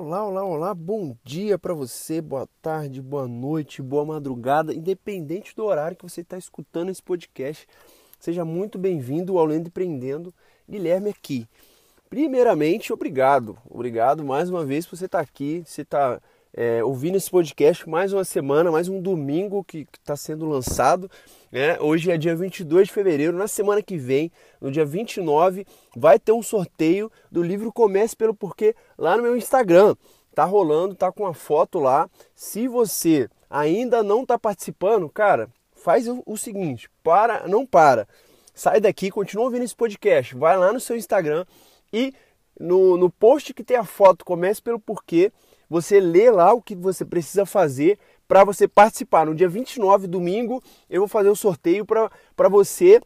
Olá, olá, olá, bom dia para você, boa tarde, boa noite, boa madrugada, independente do horário que você está escutando esse podcast. Seja muito bem-vindo ao Lendo Empreendendo, Guilherme aqui. Primeiramente, obrigado, obrigado mais uma vez por você estar tá aqui, você está é, ouvindo esse podcast mais uma semana, mais um domingo que está sendo lançado. Né? Hoje é dia 22 de fevereiro. Na semana que vem, no dia 29, vai ter um sorteio do livro Comece pelo Porquê lá no meu Instagram. Tá rolando, tá com a foto lá. Se você ainda não está participando, cara, faz o, seguinte: para, não para. Sai daqui, continua ouvindo esse podcast. Vai lá no seu Instagram e no, no post que tem a foto Comece pelo Porquê você lê lá o que você precisa fazer para você participar. No dia 29, domingo, eu vou fazer o um sorteio para você.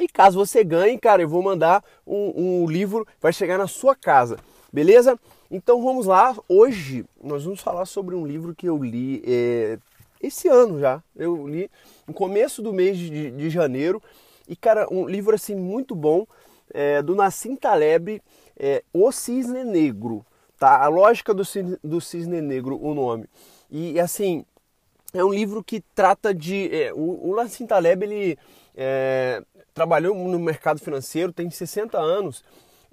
E caso você ganhe, cara, eu vou mandar um, um livro, vai chegar na sua casa, beleza? Então vamos lá. Hoje nós vamos falar sobre um livro que eu li é, esse ano já. Eu li no começo do mês de, de janeiro. E, cara, um livro assim muito bom é, do Nassim Taleb, é, O Cisne Negro. Tá? A lógica do cisne, do cisne negro, o nome. E assim, é um livro que trata de. É, o, o Nassim Taleb ele é, trabalhou no mercado financeiro, tem 60 anos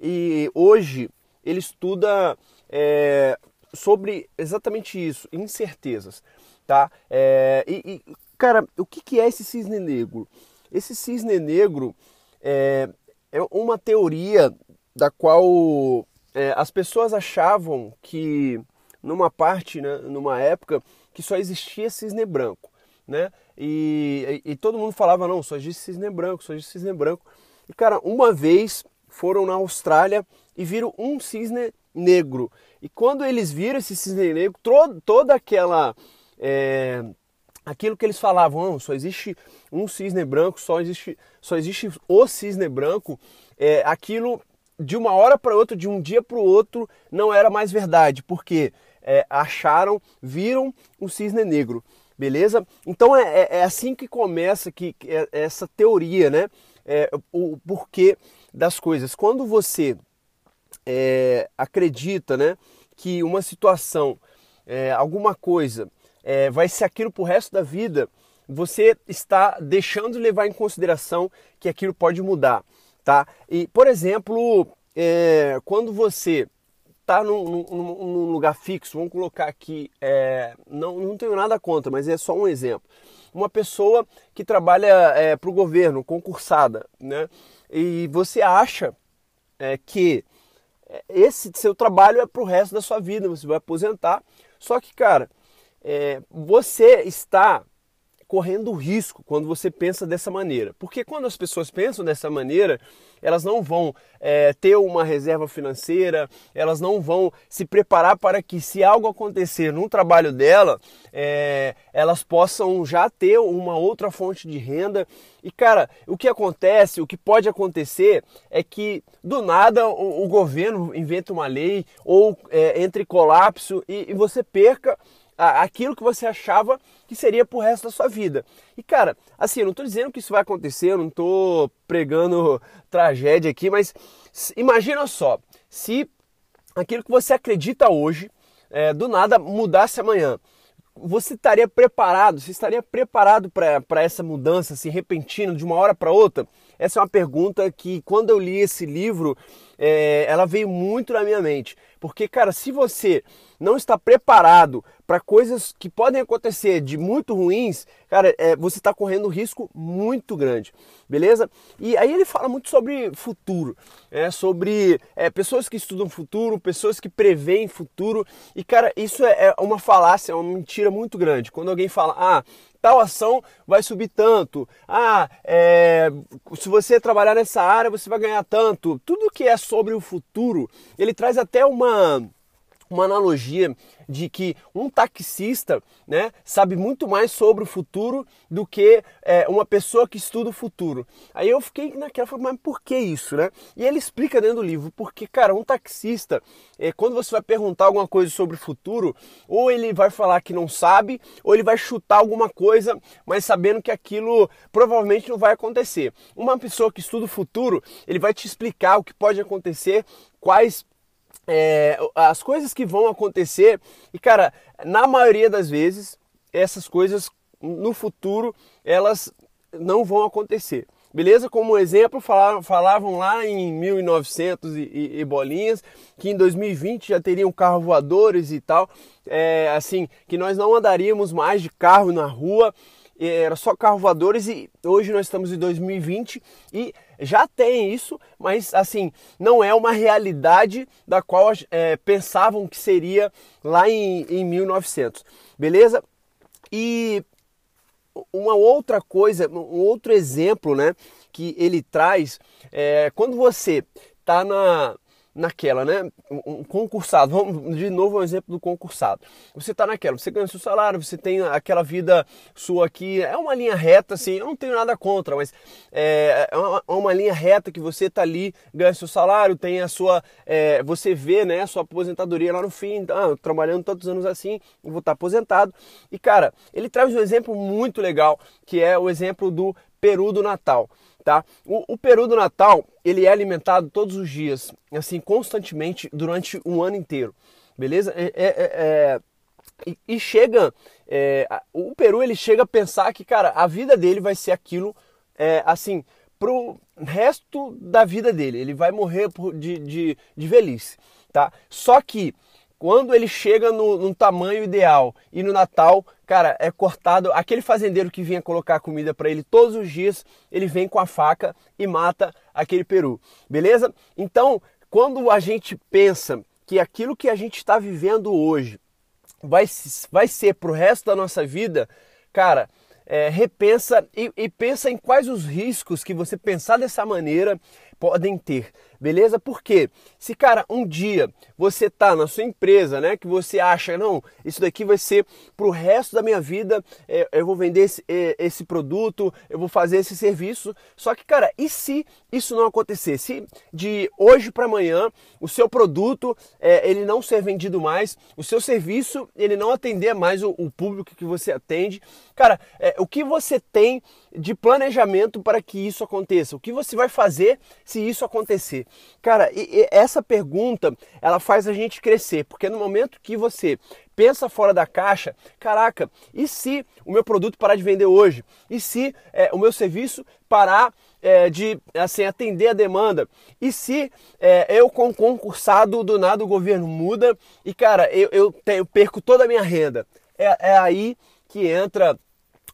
e hoje ele estuda é, sobre exatamente isso, incertezas. Tá? É, e, e, cara, o que, que é esse cisne negro? Esse cisne negro é, é uma teoria da qual é, as pessoas achavam que numa parte, né, numa época, que só existia cisne branco, né? E, e, e, todo mundo falava, não, só existe cisne branco, só existe cisne branco. E cara, uma vez foram na Austrália e viram um cisne negro. E quando eles viram esse cisne negro, toda aquela... É, aquilo que eles falavam, não, só existe um cisne branco, só existe, só existe o cisne branco, é, aquilo de uma hora para outra, de um dia para o outro, não era mais verdade, porque é, acharam, viram o cisne negro, beleza? Então é, é, é assim que começa que, que é, essa teoria, né? É, o porquê das coisas. Quando você é, acredita, né, que uma situação, alguma coisa, vai ser aquilo para o resto da vida, você está deixando de levar em consideração que aquilo pode mudar tá? E, por exemplo, é, quando você está num, num, num, lugar fixo, vamos colocar aqui, é, não, não tenho nada contra, mas é só um exemplo. Uma pessoa que trabalha é, para o governo, concursada, né? E você acha é, que esse seu trabalho é para o resto da sua vida, você vai aposentar. Só que, cara, é, você está correndo risco quando você pensa dessa maneira. Porque quando as pessoas pensam dessa maneira, elas não vão é, ter uma reserva financeira, elas não vão se preparar para que, se algo acontecer no trabalho dela, é, elas possam já ter uma outra fonte de renda. E cara, o que acontece, o que pode acontecer é que do nada o, o governo inventa uma lei ou é, entre colapso e, e você perca aquilo que você achava que seria pro resto da sua vida. E cara, assim, eu não estou dizendo que isso vai acontecer, eu não estou pregando tragédia aqui, mas imagina só, se aquilo que você acredita hoje, é, do nada mudasse amanhã você estaria preparado? Você estaria preparado para essa mudança assim repentina de uma hora para outra? Essa é uma pergunta que quando eu li esse livro, é, ela veio muito na minha mente. Porque, cara, se você não está preparado para coisas que podem acontecer de muito ruins, cara, é, você está correndo um risco muito grande, beleza? E aí ele fala muito sobre futuro, é, sobre é, pessoas que estudam futuro, pessoas que preveem futuro. E, cara, isso é, é uma falácia, é uma mentira muito grande. Quando alguém fala, ah, tal ação vai subir tanto. Ah, é, se você trabalhar nessa área, você vai ganhar tanto. Tudo que é sobre o futuro, ele traz até uma uma analogia de que um taxista né, sabe muito mais sobre o futuro do que é, uma pessoa que estuda o futuro. Aí eu fiquei naquela, mas por que isso, né? E ele explica dentro do livro, porque, cara, um taxista, é, quando você vai perguntar alguma coisa sobre o futuro, ou ele vai falar que não sabe, ou ele vai chutar alguma coisa, mas sabendo que aquilo provavelmente não vai acontecer. Uma pessoa que estuda o futuro, ele vai te explicar o que pode acontecer, quais é, as coisas que vão acontecer, e cara, na maioria das vezes, essas coisas no futuro elas não vão acontecer. Beleza? Como exemplo, falavam, falavam lá em 1900 e, e, e, bolinhas que em 2020 já teriam carro voadores e tal. É, assim, que nós não andaríamos mais de carro na rua, era só carro voadores e hoje nós estamos em 2020 e já tem isso, mas assim, não é uma realidade da qual é, pensavam que seria lá em, em 1900. Beleza? E uma outra coisa, um outro exemplo, né, que ele traz é quando você está na naquela, né? Um concursado, vamos de novo um exemplo do concursado. Você está naquela, você ganha seu salário, você tem aquela vida sua aqui, é uma linha reta, assim, eu não tenho nada contra, mas é, é uma, é uma linha reta que você está ali, ganha seu salário, tem a sua, é, você vê, né, a sua aposentadoria lá no fim, ah, trabalhando tantos anos assim, vou estar tá aposentado. E cara, ele traz um exemplo muito legal, que é o exemplo do peru do Natal tá? O, o, peru do Natal, ele é alimentado todos os dias, assim, constantemente, durante um ano inteiro, beleza? É, é, é, é e, chega, é, o peru, ele chega a pensar que, cara, a vida dele vai ser aquilo, é, assim, pro resto da vida dele, ele vai morrer de, de, de velhice, tá? Só que quando ele chega no, no, tamanho ideal e no Natal, cara, é cortado. Aquele fazendeiro que vinha colocar comida para ele todos os dias, ele vem com a faca e mata aquele peru, beleza? Então, quando a gente pensa que aquilo que a gente está vivendo hoje vai, vai ser para o resto da nossa vida, cara, é, repensa e, e pensa em quais os riscos que você pensar dessa maneira podem ter, beleza? Porque se, cara, um dia você tá na sua empresa, né, que você acha, não, isso daqui vai ser pro resto da minha vida, é, eu vou vender esse, é, esse produto, eu vou fazer esse serviço, só que, cara, e se isso não acontecer? Se de hoje para amanhã o seu produto é, ele não ser vendido mais, o seu serviço ele não atender mais o, o público que você atende, cara, é, o que você tem de planejamento para que isso aconteça? O que você vai fazer se isso acontecer? Cara, e, e essa pergunta ela faz a gente crescer, porque no momento que você pensa fora da caixa, caraca, e se o meu produto parar de vender hoje? E se é, o meu serviço parar é, de assim, atender a demanda? E se é, eu, com concursado, do nada o governo muda e, cara, eu, eu, eu perco toda a minha renda? É, é aí que entra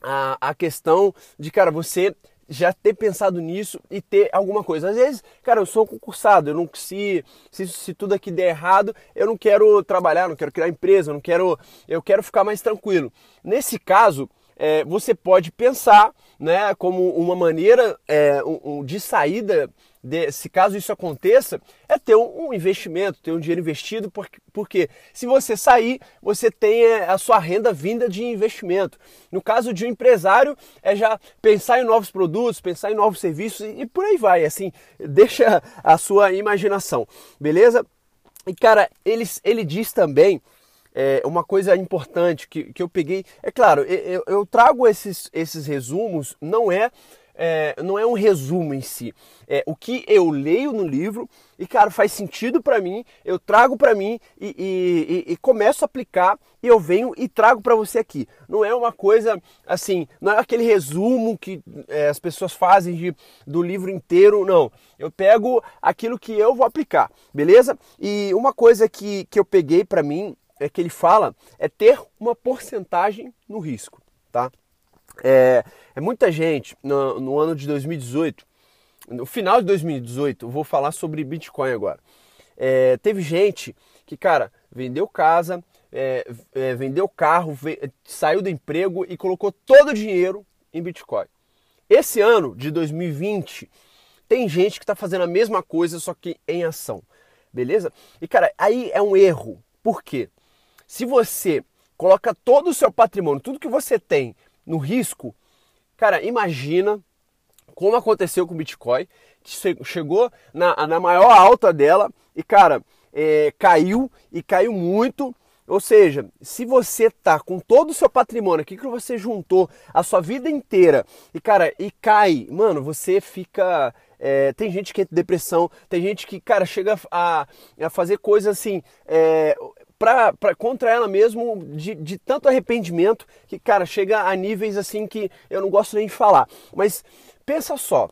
a, a questão de, cara, você já ter pensado nisso e ter alguma coisa. Às vezes, cara, eu sou concursado, eu não se, se, se tudo aqui der errado, eu não quero trabalhar, não quero criar empresa, não quero, eu quero ficar mais tranquilo. Nesse caso, é, você pode pensar, né, como uma maneira é, um, um, de saída de, se caso isso aconteça, é ter um, um, investimento, ter um dinheiro investido, porque, porque se você sair, você tem é, a sua renda vinda de investimento. No caso de um empresário, é já pensar em novos produtos, pensar em novos serviços e, e por aí vai, assim, deixa a sua imaginação, beleza? E cara, ele, ele diz também é, uma coisa importante que, que eu peguei. É claro, eu, eu trago esses, esses resumos, não é é, não é um resumo em si. É o que eu leio no livro e, cara, faz sentido para mim, eu trago para mim e, e, e, começo a aplicar e eu venho e trago para você aqui. Não é uma coisa assim, não é aquele resumo que é, as pessoas fazem de, do livro inteiro, não. Eu pego aquilo que eu vou aplicar, beleza? E uma coisa que, que eu peguei para mim é que ele fala é ter uma porcentagem no risco, tá? É, é muita gente no, no, ano de 2018, no final de 2018, vou falar sobre Bitcoin agora. É, teve gente que, cara, vendeu casa, é, é vendeu carro, saiu do emprego e colocou todo o dinheiro em Bitcoin. Esse ano de 2020, tem gente que está fazendo a mesma coisa, só que em ação. Beleza? E, cara, aí é um erro. Por quê? Se você coloca todo o seu patrimônio, tudo que você tem no risco, cara, imagina como aconteceu com o Bitcoin, que chegou na, na maior alta dela e, cara, é, caiu e caiu muito. Ou seja, se você tá com todo o seu patrimônio, aqui que você juntou a sua vida inteira, e cara, e cai, mano, você fica. É, tem gente que entra em depressão, tem gente que, cara, chega a, a fazer coisas assim. É, pra, pra, contra ela mesmo de, de tanto arrependimento que, cara, chega a níveis assim que eu não gosto nem de falar. Mas pensa só,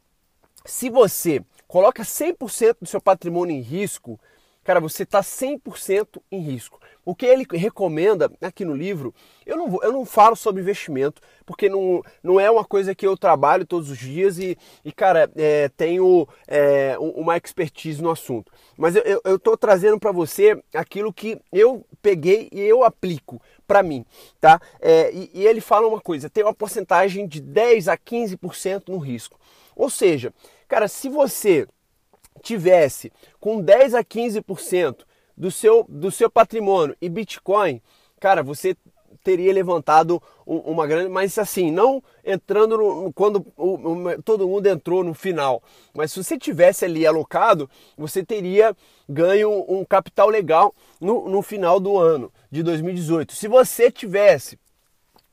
se você coloca 100% do seu patrimônio em risco, cara, você está 100% em risco. O que ele recomenda aqui no livro, eu não, vou, eu não falo sobre investimento, porque não, não é uma coisa que eu trabalho todos os dias e, e cara, é, tenho é, uma expertise no assunto. Mas eu estou trazendo para você aquilo que eu peguei e eu aplico para mim, tá? É, e, e ele fala uma coisa, tem uma porcentagem de 10 a 15% no risco. Ou seja, cara, se você tivesse com 10 a 15% do seu, do seu patrimônio e Bitcoin, cara, você teria levantado uma grande, mas assim, não entrando no, quando o, o, todo mundo entrou no final, mas se você tivesse ali alocado, você teria ganho um capital legal no, no final do ano de 2018. Se você tivesse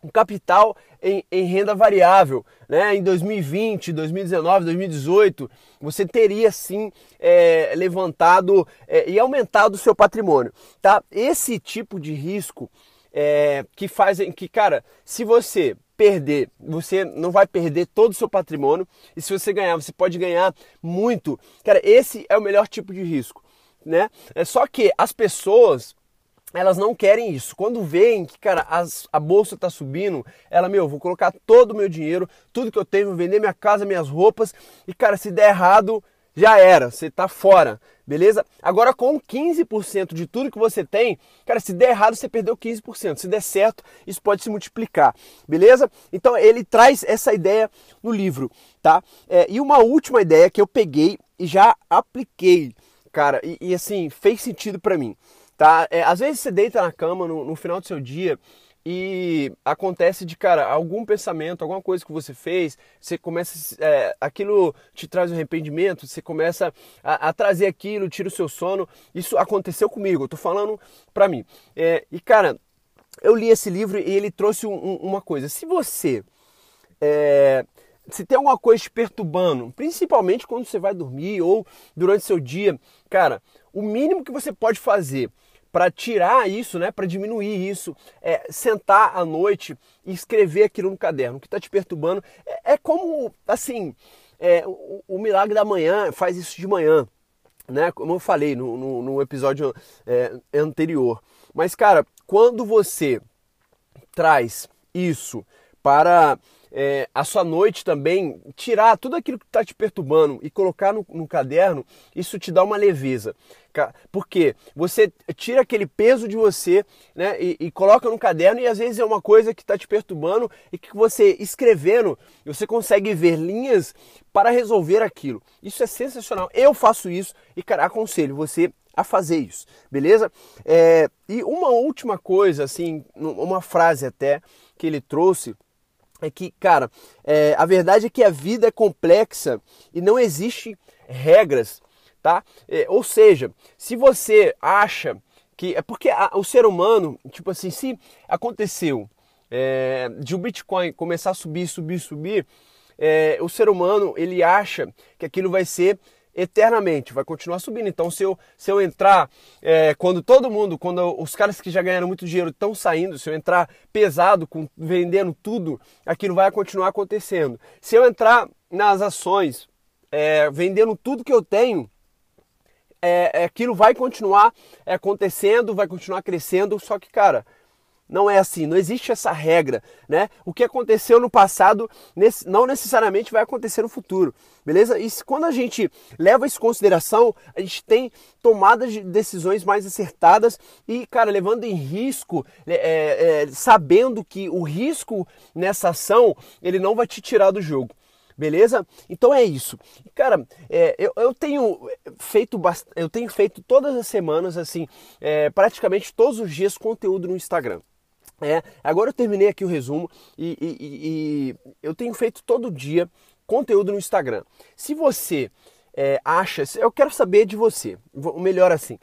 capital em, em, renda variável, né? Em 2020, 2019, 2018, você teria sim é, levantado é, e aumentado o seu patrimônio, tá? Esse tipo de risco é, que fazem que, cara, se você perder, você não vai perder todo o seu patrimônio e se você ganhar, você pode ganhar muito. Cara, esse é o melhor tipo de risco, né? É só que as pessoas elas não querem isso. Quando veem que, cara, as, a bolsa está subindo, ela, meu, vou colocar todo o meu dinheiro, tudo que eu tenho, vou vender minha casa, minhas roupas, e, cara, se der errado, já era, você tá fora, beleza? Agora com 15% de tudo que você tem, cara, se der errado, você perdeu 15%. Se der certo, isso pode se multiplicar, beleza? Então ele traz essa ideia no livro, tá? É, e uma última ideia que eu peguei e já apliquei, cara, e, e assim, fez sentido para mim. Tá? É, às vezes você deita na cama no, no final do seu dia e acontece de, cara, algum pensamento, alguma coisa que você fez, você começa, é, aquilo te traz um arrependimento, você começa a, a, trazer aquilo, tira o seu sono. Isso aconteceu comigo, eu tô falando pra mim. É, e, cara, eu li esse livro e ele trouxe um, um, uma coisa. Se você. É, se tem alguma coisa te perturbando, principalmente quando você vai dormir ou durante seu dia, cara, o mínimo que você pode fazer para tirar isso, né, para diminuir isso, é sentar à noite e escrever aquilo no caderno. O que está te perturbando é, é, como, assim, é, o, o, milagre da manhã faz isso de manhã, né? Como eu falei no, no, no episódio é, anterior. Mas, cara, quando você traz isso para é, a sua noite também, tirar tudo aquilo que está te perturbando e colocar no, no, caderno, isso te dá uma leveza. Porque você tira aquele peso de você né, e, e coloca no caderno e às vezes é uma coisa que está te perturbando e que você escrevendo, você consegue ver linhas para resolver aquilo. Isso é sensacional. Eu faço isso e, cara, aconselho você a fazer isso, beleza? É, e uma última coisa, assim, uma frase até que ele trouxe é que, cara, é, a verdade é que a vida é complexa e não existe regras, tá? É, ou seja, se você acha que é porque a, o ser humano, tipo assim, se aconteceu é, de o Bitcoin começar a subir, subir, subir, é, o ser humano ele acha que aquilo vai ser eternamente, vai continuar subindo. Então, se eu, se eu entrar, é, quando todo mundo, quando os caras que já ganharam muito dinheiro estão saindo, se eu entrar pesado, com, vendendo tudo, aquilo vai continuar acontecendo. Se eu entrar nas ações, é, vendendo tudo que eu tenho, é, aquilo vai continuar acontecendo, vai continuar crescendo, só que, cara, não é assim, não existe essa regra, né? O que aconteceu no passado não necessariamente vai acontecer no futuro, beleza? E quando a gente leva isso em consideração, a gente tem tomadas de decisões mais acertadas e, cara, levando em risco, é, é, é, sabendo que o risco nessa ação ele não vai te tirar do jogo. Beleza? Então é isso. Cara, é, eu, eu, tenho feito bast... eu tenho feito todas as semanas, assim, é, praticamente todos os dias conteúdo no Instagram. É, agora eu terminei aqui o resumo e, e, e, eu tenho feito todo dia conteúdo no Instagram. Se você é, acha, eu quero saber de você, melhor assim,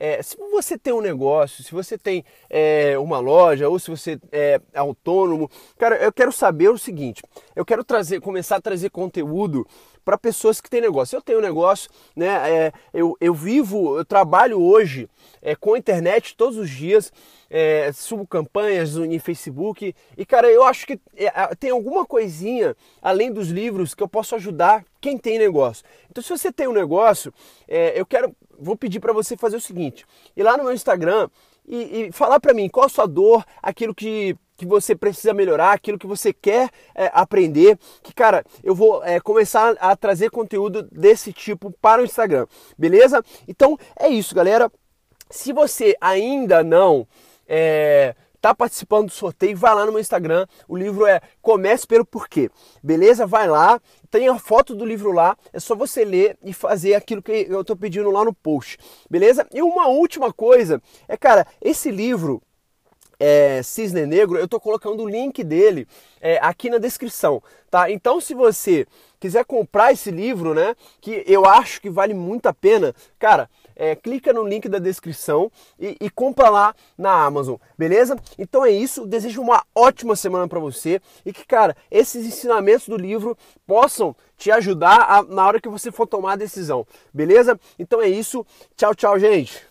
é, se você tem um negócio, se você tem é, uma loja ou se você é autônomo, cara, eu quero saber o seguinte: eu quero trazer, começar a trazer conteúdo para pessoas que têm negócio. Eu tenho negócio, né? É, eu, eu vivo, eu trabalho hoje é, com internet todos os dias, é, subo campanhas em Facebook e, cara, eu acho que é, tem alguma coisinha além dos livros que eu posso ajudar quem tem negócio. Então, se você tem um negócio, é, eu quero, vou pedir para você fazer o seguinte: ir lá no meu Instagram e, e falar para mim qual a sua dor, aquilo que que você precisa melhorar, aquilo que você quer é, aprender, que cara, eu vou é, começar a trazer conteúdo desse tipo para o Instagram, beleza? Então é isso, galera. Se você ainda não é, tá participando do sorteio, vai lá no meu Instagram. O livro é Comece pelo Porquê. Beleza? Vai lá, tem a foto do livro lá. É só você ler e fazer aquilo que eu tô pedindo lá no post. Beleza? E uma última coisa é, cara, esse livro é, Cisne Negro, eu estou colocando o link dele é, aqui na descrição, tá? Então, se você quiser comprar esse livro, né, que eu acho que vale muito a pena, cara, é, clica no link da descrição e, e, compra lá na Amazon, beleza? Então é isso, desejo uma ótima semana para você e que, cara, esses ensinamentos do livro possam te ajudar a, na hora que você for tomar a decisão, beleza? Então é isso, tchau, tchau, gente!